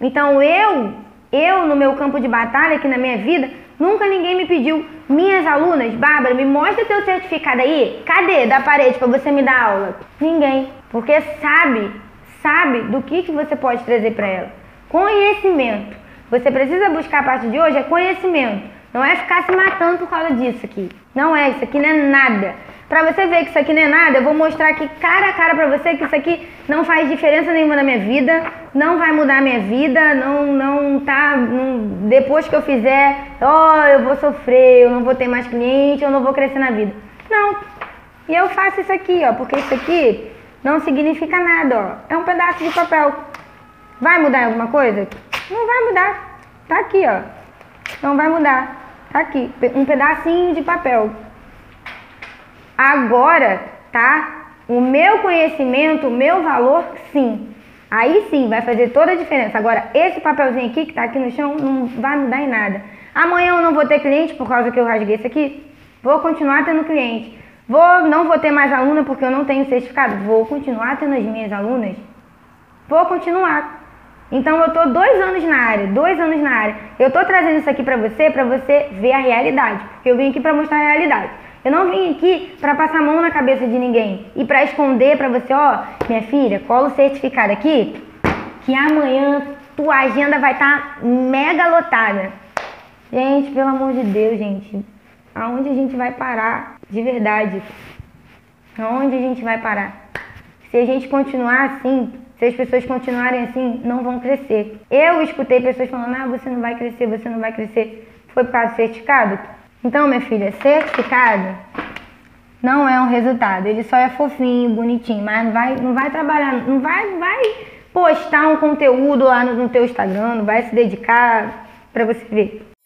Então eu, eu no meu campo de batalha aqui na minha vida, nunca ninguém me pediu. Minhas alunas, Bárbara, me mostra teu certificado aí. Cadê da parede para você me dar aula? Ninguém, porque sabe, sabe do que que você pode trazer para ela. Conhecimento. Você precisa buscar a partir de hoje é conhecimento. Não é ficar se matando por causa disso aqui. Não é, isso aqui não é nada. Pra você ver que isso aqui não é nada, eu vou mostrar aqui cara a cara pra você que isso aqui não faz diferença nenhuma na minha vida, não vai mudar minha vida, não, não tá. Não, depois que eu fizer, ó, oh, eu vou sofrer, eu não vou ter mais cliente, eu não vou crescer na vida. Não. E eu faço isso aqui, ó, porque isso aqui não significa nada, ó. É um pedaço de papel. Vai mudar alguma coisa? Não vai mudar. Tá aqui, ó. Não vai mudar. Tá aqui, um pedacinho de papel. Agora, tá? O meu conhecimento, o meu valor, sim. Aí sim vai fazer toda a diferença. Agora, esse papelzinho aqui que tá aqui no chão não vai mudar em nada. Amanhã eu não vou ter cliente por causa que eu rasguei isso aqui. Vou continuar tendo cliente. Vou, não vou ter mais aluna porque eu não tenho certificado. Vou continuar tendo as minhas alunas. Vou continuar. Então eu tô dois anos na área, dois anos na área. Eu tô trazendo isso aqui para você, para você ver a realidade, eu vim aqui para mostrar a realidade. Eu não vim aqui para passar a mão na cabeça de ninguém e para esconder para você, ó, minha filha, cola o certificado aqui, que amanhã tua agenda vai estar tá mega lotada. Gente, pelo amor de Deus, gente, aonde a gente vai parar de verdade? Aonde a gente vai parar? Se a gente continuar assim, se as pessoas continuarem assim, não vão crescer. Eu escutei pessoas falando: ah, você não vai crescer, você não vai crescer. Foi por causa do certificado? Então, minha filha, certificado não é um resultado. Ele só é fofinho, bonitinho, mas não vai, não vai trabalhar, não vai, vai postar um conteúdo lá no, no teu Instagram, não vai se dedicar para você ver.